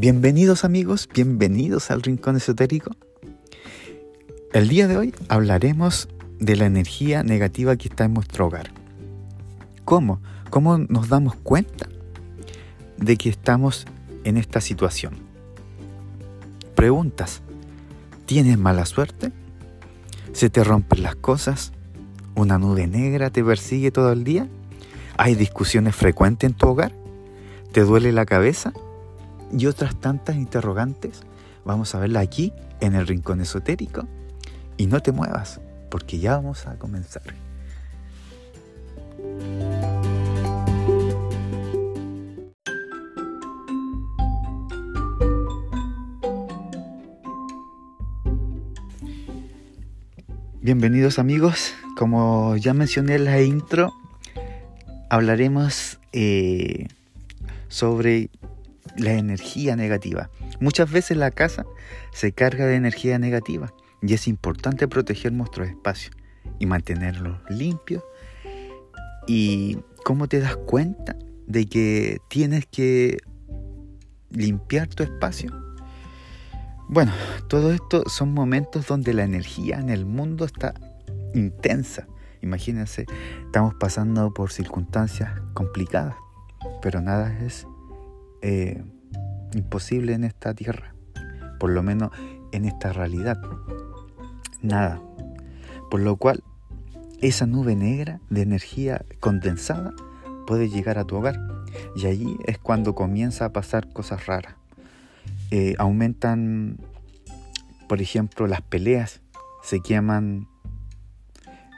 Bienvenidos amigos, bienvenidos al Rincón Esotérico. El día de hoy hablaremos de la energía negativa que está en nuestro hogar. ¿Cómo? ¿Cómo nos damos cuenta de que estamos en esta situación? Preguntas. ¿Tienes mala suerte? ¿Se te rompen las cosas? ¿Una nube negra te persigue todo el día? ¿Hay discusiones frecuentes en tu hogar? ¿Te duele la cabeza? Y otras tantas interrogantes, vamos a verla aquí en el Rincón Esotérico. Y no te muevas, porque ya vamos a comenzar. Bienvenidos amigos, como ya mencioné en la intro, hablaremos eh, sobre la energía negativa. Muchas veces la casa se carga de energía negativa y es importante proteger nuestros espacios y mantenerlos limpios. ¿Y cómo te das cuenta de que tienes que limpiar tu espacio? Bueno, todo esto son momentos donde la energía en el mundo está intensa. Imagínense, estamos pasando por circunstancias complicadas, pero nada es eh, imposible en esta tierra, por lo menos en esta realidad. Nada. Por lo cual, esa nube negra de energía condensada puede llegar a tu hogar. Y allí es cuando comienza a pasar cosas raras. Eh, aumentan, por ejemplo, las peleas, se queman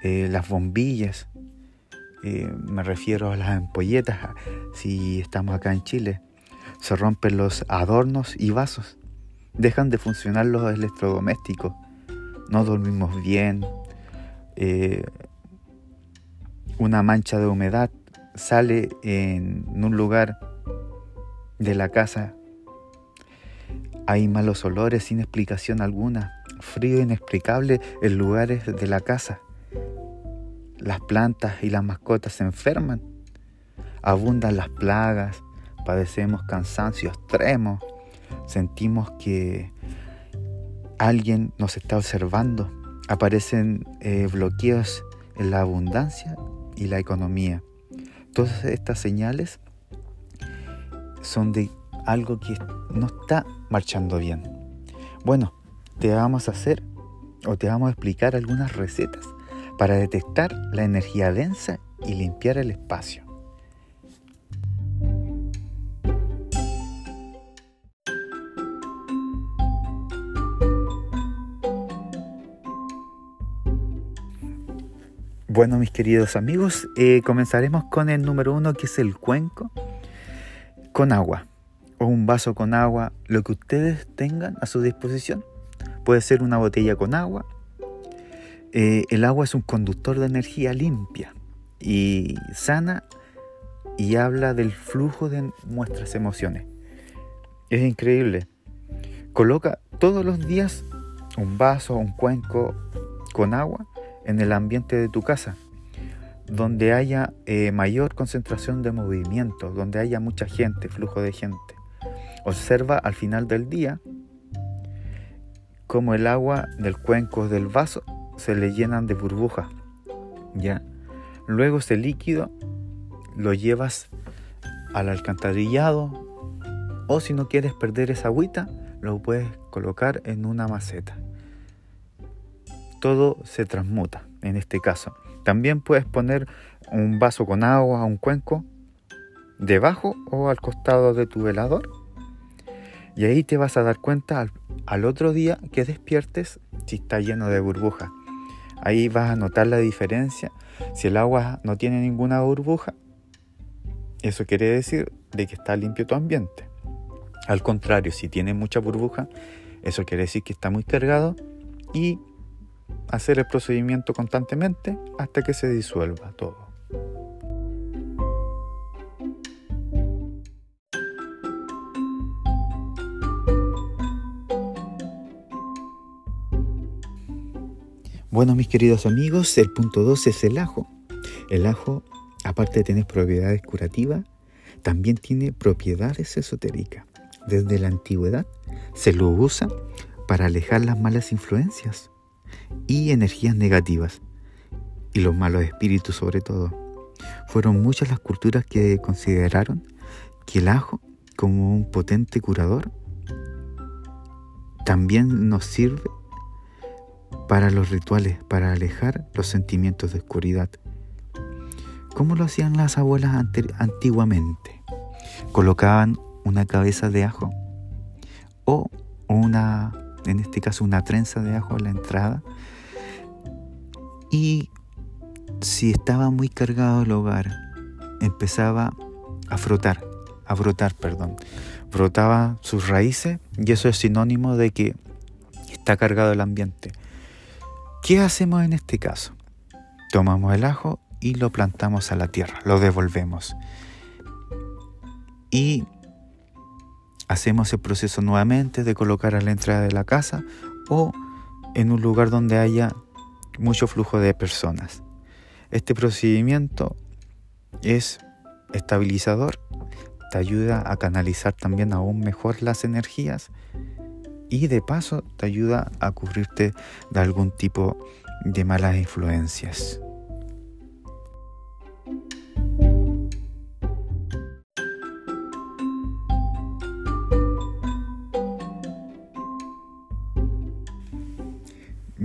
eh, las bombillas, me refiero a las ampolletas, si estamos acá en Chile, se rompen los adornos y vasos, dejan de funcionar los electrodomésticos, no dormimos bien, eh, una mancha de humedad sale en un lugar de la casa, hay malos olores sin explicación alguna, frío inexplicable en lugares de la casa. Las plantas y las mascotas se enferman, abundan las plagas, padecemos cansancio extremo, sentimos que alguien nos está observando, aparecen eh, bloqueos en la abundancia y la economía. Todas estas señales son de algo que no está marchando bien. Bueno, te vamos a hacer o te vamos a explicar algunas recetas para detectar la energía densa y limpiar el espacio. Bueno, mis queridos amigos, eh, comenzaremos con el número uno, que es el cuenco con agua, o un vaso con agua, lo que ustedes tengan a su disposición. Puede ser una botella con agua. Eh, el agua es un conductor de energía limpia y sana y habla del flujo de nuestras emociones. Es increíble. Coloca todos los días un vaso, un cuenco con agua en el ambiente de tu casa, donde haya eh, mayor concentración de movimiento, donde haya mucha gente, flujo de gente. Observa al final del día cómo el agua del cuenco del vaso se le llenan de burbujas. ¿ya? Luego ese líquido lo llevas al alcantarillado o si no quieres perder esa agüita, lo puedes colocar en una maceta todo se transmuta en este caso. También puedes poner un vaso con agua, un cuenco, debajo o al costado de tu velador. Y ahí te vas a dar cuenta al, otro día que despiertes si está lleno de burbujas. Ahí vas a notar la diferencia. Si el agua no tiene ninguna burbuja, eso quiere decir de que está limpio tu ambiente. Al contrario, si tiene mucha burbuja, eso quiere decir que está muy cargado y hacer el procedimiento constantemente hasta que se disuelva todo. Bueno, mis queridos amigos, el punto 2 es el ajo. El ajo, aparte de tener propiedades curativas, también tiene propiedades esotéricas. desde la antigüedad se lo usa para alejar las malas influencias y energías negativas y los malos espíritus sobre todo. Fueron muchas las culturas que consideraron que el ajo como un potente curador también nos sirve para los rituales, para alejar los sentimientos de oscuridad. ¿Cómo lo hacían las abuelas antiguamente? Colocaban una cabeza de ajo o una, en este caso, una trenza de ajo a la entrada y si estaba muy cargado el hogar, empezaba a frotar, a brotar, perdón. Brotaba sus raíces y eso es sinónimo de que está cargado el ambiente. ¿Qué hacemos en este caso? Tomamos el ajo y lo plantamos a la tierra, lo devolvemos. Y hacemos el proceso nuevamente de colocar a la entrada de la casa o en un lugar donde haya mucho flujo de personas. Este procedimiento es estabilizador, te ayuda a canalizar también aún mejor las energías y de paso te ayuda a cubrirte de algún tipo de malas influencias.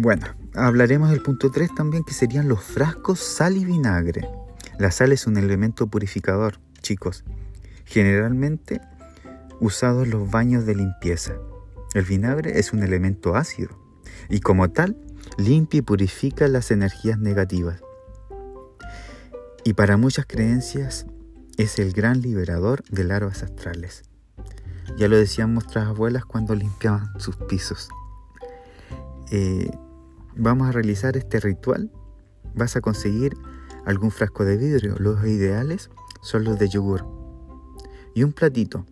Bueno, hablaremos del punto 3 también que serían los frascos sal y vinagre. La sal es un elemento purificador, chicos, generalmente usado en los baños de limpieza. El vinagre es un elemento ácido y como tal limpia y purifica las energías negativas. Y para muchas creencias es el gran liberador de larvas astrales. Ya lo decían nuestras abuelas cuando limpiaban sus pisos. Eh, vamos a realizar este ritual, vas a conseguir algún frasco de vidrio. Los ideales son los de yogur. Y un platito,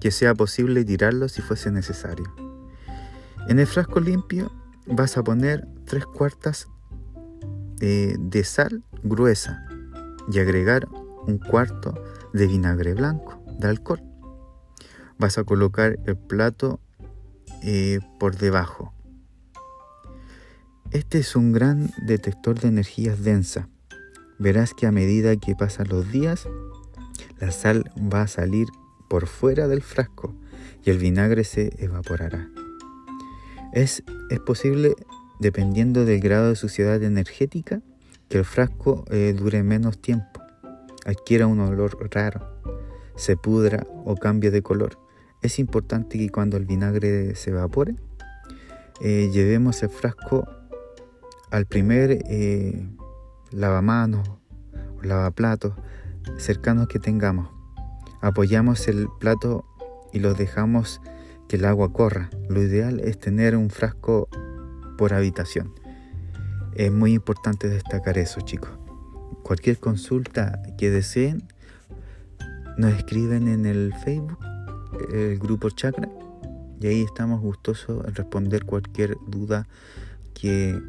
que sea posible tirarlo si fuese necesario. En el frasco limpio vas a poner tres cuartas eh, de sal gruesa y agregar un cuarto de vinagre blanco, de alcohol. Vas a colocar el plato eh, por debajo este es un gran detector de energías densa. Verás que a medida que pasan los días, la sal va a salir por fuera del frasco y el vinagre se evaporará. Es, es posible, dependiendo del grado de suciedad energética, que el frasco eh, dure menos tiempo, adquiera un olor raro, se pudra o cambie de color. Es importante que cuando el vinagre se evapore, eh, llevemos el frasco al primer eh, lavamanos o lavaplatos cercanos que tengamos. Apoyamos el plato y lo dejamos que el agua corra. Lo ideal es tener un frasco por habitación. Es muy importante destacar eso, chicos. Cualquier consulta que deseen, nos escriben en el Facebook, el grupo Chakra, y ahí estamos gustosos en responder cualquier duda que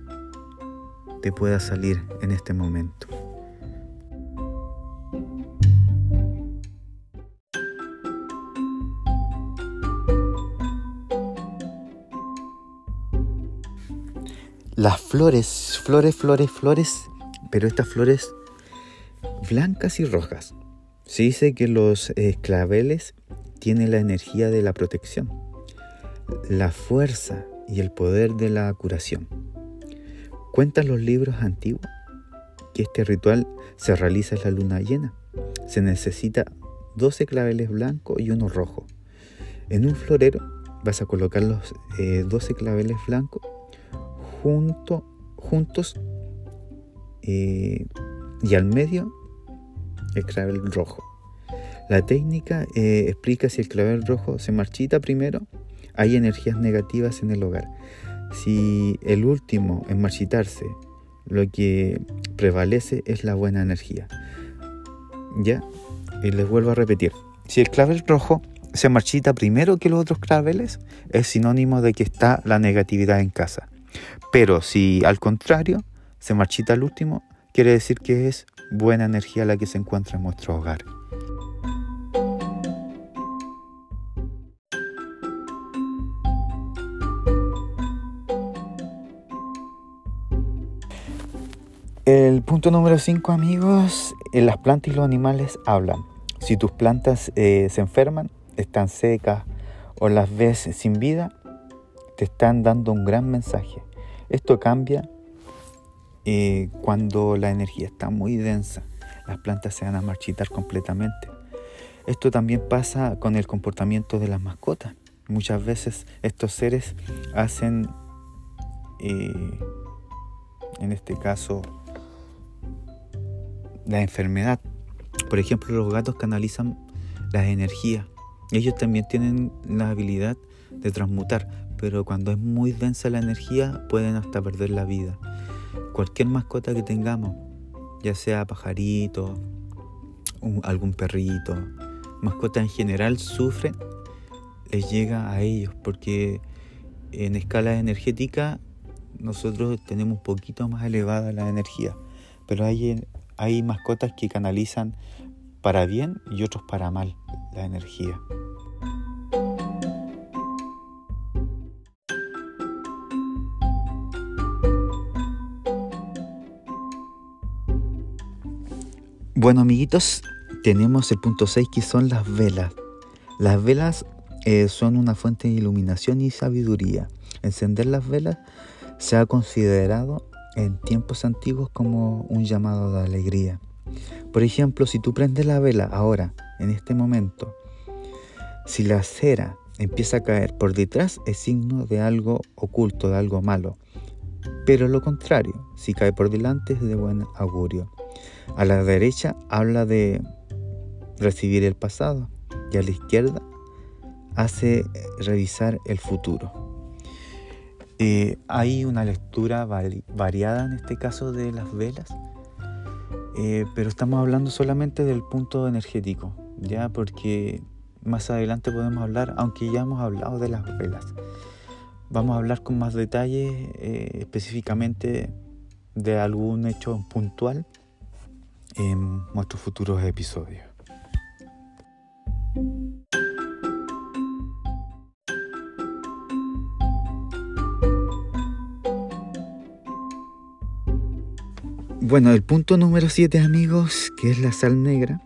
te pueda salir en este momento. Las flores, flores, flores, flores, pero estas flores blancas y rojas. Se dice que los claveles tienen la energía de la protección, la fuerza y el poder de la curación. Cuentan los libros antiguos que este ritual se realiza en la luna llena. Se necesita 12 claveles blancos y uno rojo. En un florero vas a colocar los 12 eh, claveles blancos junto, juntos eh, y al medio el clavel rojo. La técnica eh, explica si el clavel rojo se marchita primero, hay energías negativas en el hogar. Si el último en marchitarse, lo que prevalece es la buena energía. ¿Ya? Y les vuelvo a repetir. Si el clavel rojo se marchita primero que los otros claveles, es sinónimo de que está la negatividad en casa. Pero si al contrario se marchita el último, quiere decir que es buena energía la que se encuentra en nuestro hogar. El punto número 5 amigos, las plantas y los animales hablan. Si tus plantas eh, se enferman, están secas o las ves sin vida, te están dando un gran mensaje. Esto cambia eh, cuando la energía está muy densa. Las plantas se van a marchitar completamente. Esto también pasa con el comportamiento de las mascotas. Muchas veces estos seres hacen, eh, en este caso, la enfermedad. Por ejemplo, los gatos canalizan las energías. Ellos también tienen la habilidad de transmutar, pero cuando es muy densa la energía pueden hasta perder la vida. Cualquier mascota que tengamos, ya sea pajarito, algún perrito, mascota en general sufren, les llega a ellos porque en escala energética nosotros tenemos un poquito más elevada la energía, pero hay hay mascotas que canalizan para bien y otros para mal la energía. Bueno amiguitos, tenemos el punto 6 que son las velas. Las velas eh, son una fuente de iluminación y sabiduría. Encender las velas se ha considerado en tiempos antiguos como un llamado de alegría. Por ejemplo, si tú prendes la vela ahora, en este momento, si la cera empieza a caer por detrás es signo de algo oculto, de algo malo. Pero lo contrario, si cae por delante es de buen augurio. A la derecha habla de recibir el pasado y a la izquierda hace revisar el futuro. Eh, hay una lectura variada en este caso de las velas, eh, pero estamos hablando solamente del punto energético, ya porque más adelante podemos hablar, aunque ya hemos hablado de las velas. Vamos a hablar con más detalle eh, específicamente de algún hecho puntual en nuestros futuros episodios. Bueno, el punto número 7 amigos, que es la sal negra.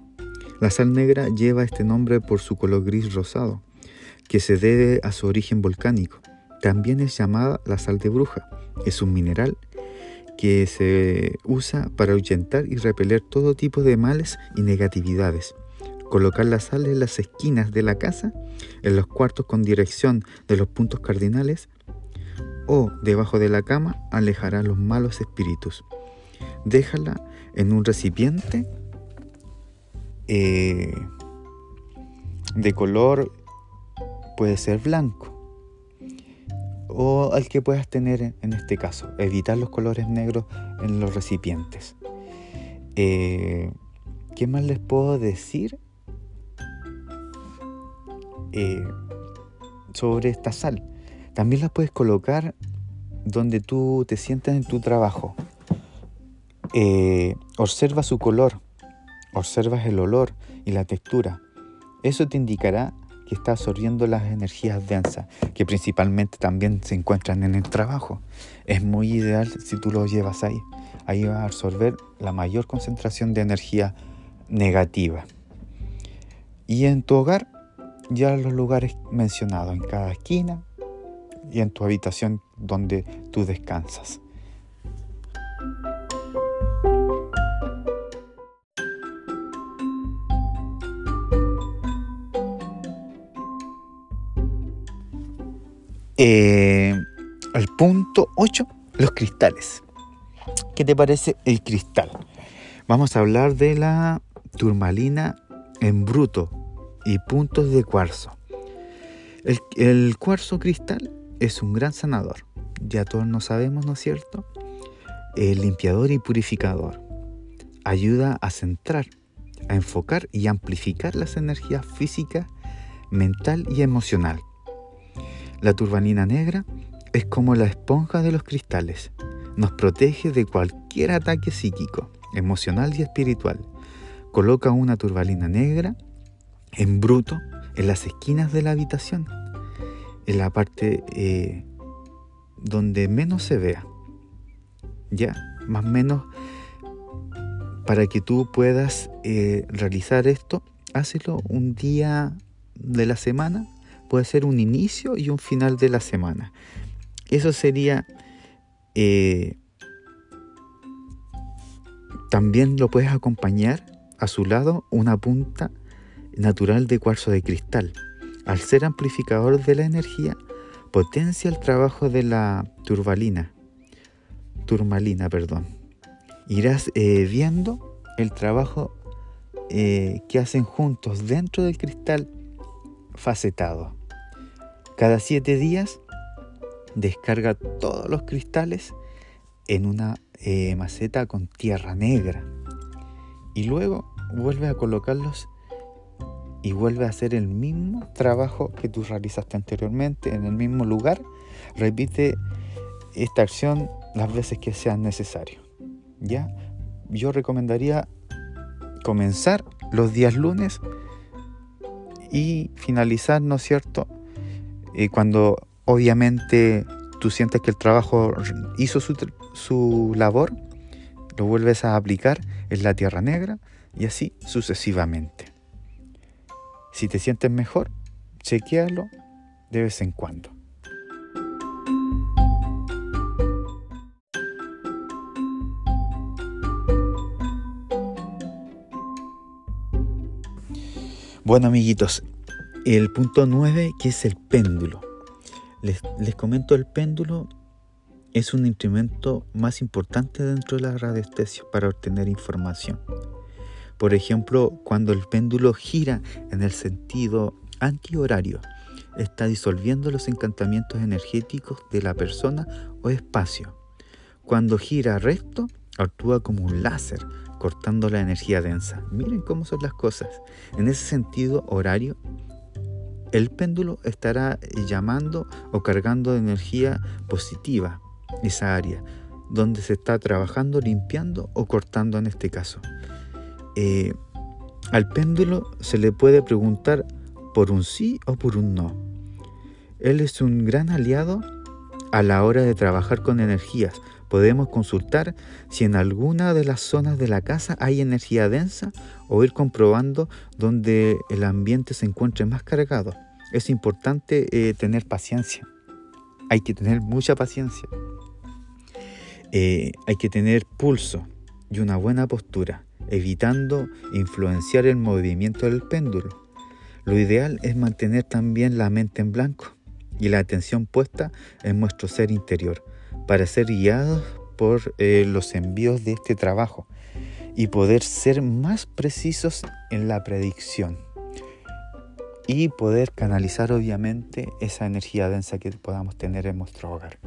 La sal negra lleva este nombre por su color gris rosado, que se debe a su origen volcánico. También es llamada la sal de bruja. Es un mineral que se usa para ahuyentar y repeler todo tipo de males y negatividades. Colocar la sal en las esquinas de la casa, en los cuartos con dirección de los puntos cardinales o debajo de la cama alejará los malos espíritus déjala en un recipiente eh, de color puede ser blanco o al que puedas tener en este caso. Evitar los colores negros en los recipientes. Eh, ¿qué más les puedo decir eh, sobre esta sal? también la puedes colocar donde tú te sientas en tu trabajo eh, observa su color, observas el olor y la textura. Eso te indicará que está absorbiendo las energías densas, que principalmente también se encuentran en el trabajo. Es muy ideal si tú lo llevas ahí. Ahí va a absorber la mayor concentración de energía negativa. Y en tu hogar, ya los lugares mencionados, en cada esquina y en tu habitación donde tú descansas. Eh, el punto 8, los cristales. ¿Qué te parece el cristal? Vamos a hablar de la turmalina en bruto y puntos de cuarzo. El, el cuarzo cristal es un gran sanador. Ya todos lo sabemos, ¿no es cierto? El limpiador y purificador. Ayuda a centrar, a enfocar y amplificar las energías físicas, mental y emocional la turbanina negra es como la esponja de los cristales. Nos protege de cualquier ataque psíquico, emocional y espiritual. Coloca una turbalina negra en bruto en las esquinas de la habitación, en la parte eh, donde menos se vea. Ya, más o menos para que tú puedas eh, realizar esto, hazlo un día de la semana, puede ser un inicio y un final de la semana. Eso sería... Eh, también lo puedes acompañar a su lado una punta natural de cuarzo de cristal. Al ser amplificador de la energía, potencia el trabajo de la turbalina. Turmalina, perdón. Irás eh, viendo el trabajo eh, que hacen juntos dentro del cristal facetado. Cada siete días descarga todos los cristales en una eh, maceta con tierra negra y luego vuelve a colocarlos y vuelve a hacer el mismo trabajo que tú realizaste anteriormente en el mismo lugar. Repite esta acción las veces que sea necesario. ¿Ya? Yo recomendaría comenzar los días lunes y finalizar, ¿no es cierto? Eh, cuando obviamente tú sientes que el trabajo hizo su, su labor, lo vuelves a aplicar en la tierra negra y así sucesivamente. Si te sientes mejor, chequealo de vez en cuando. Bueno amiguitos, el punto 9 que es el péndulo. Les, les comento el péndulo es un instrumento más importante dentro de la radiestesia para obtener información. Por ejemplo, cuando el péndulo gira en el sentido antihorario, está disolviendo los encantamientos energéticos de la persona o espacio. Cuando gira recto, actúa como un láser, cortando la energía densa. Miren cómo son las cosas. En ese sentido horario, el péndulo estará llamando o cargando de energía positiva esa área donde se está trabajando, limpiando o cortando en este caso. Eh, al péndulo se le puede preguntar por un sí o por un no. Él es un gran aliado a la hora de trabajar con energías. Podemos consultar si en alguna de las zonas de la casa hay energía densa o ir comprobando donde el ambiente se encuentre más cargado. Es importante eh, tener paciencia. Hay que tener mucha paciencia. Eh, hay que tener pulso y una buena postura, evitando influenciar el movimiento del péndulo. Lo ideal es mantener también la mente en blanco y la atención puesta en nuestro ser interior para ser guiados por eh, los envíos de este trabajo y poder ser más precisos en la predicción y poder canalizar obviamente esa energía densa que podamos tener en nuestro hogar.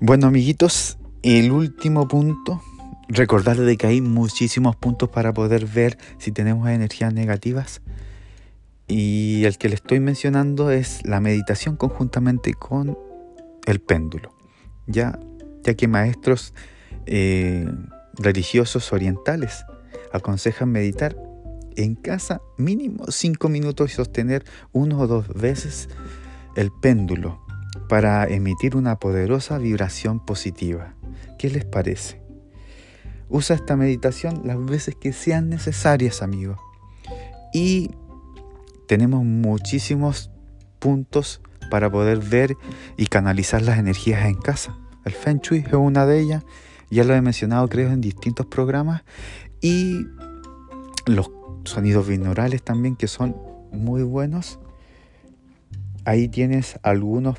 Bueno, amiguitos, el último punto, recordarles de que hay muchísimos puntos para poder ver si tenemos energías negativas. Y el que le estoy mencionando es la meditación conjuntamente con el péndulo. Ya, ya que maestros eh, religiosos orientales aconsejan meditar en casa mínimo 5 minutos y sostener uno o dos veces el péndulo para emitir una poderosa vibración positiva. ¿Qué les parece? Usa esta meditación las veces que sean necesarias, amigos. Y tenemos muchísimos puntos para poder ver y canalizar las energías en casa. El Feng Shui es una de ellas, ya lo he mencionado creo en distintos programas, y los sonidos binaurales también que son muy buenos. Ahí tienes algunos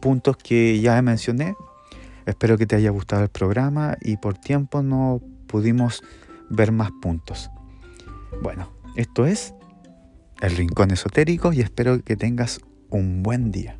puntos que ya mencioné. Espero que te haya gustado el programa y por tiempo no pudimos ver más puntos. Bueno, esto es el Rincón Esotérico y espero que tengas un buen día.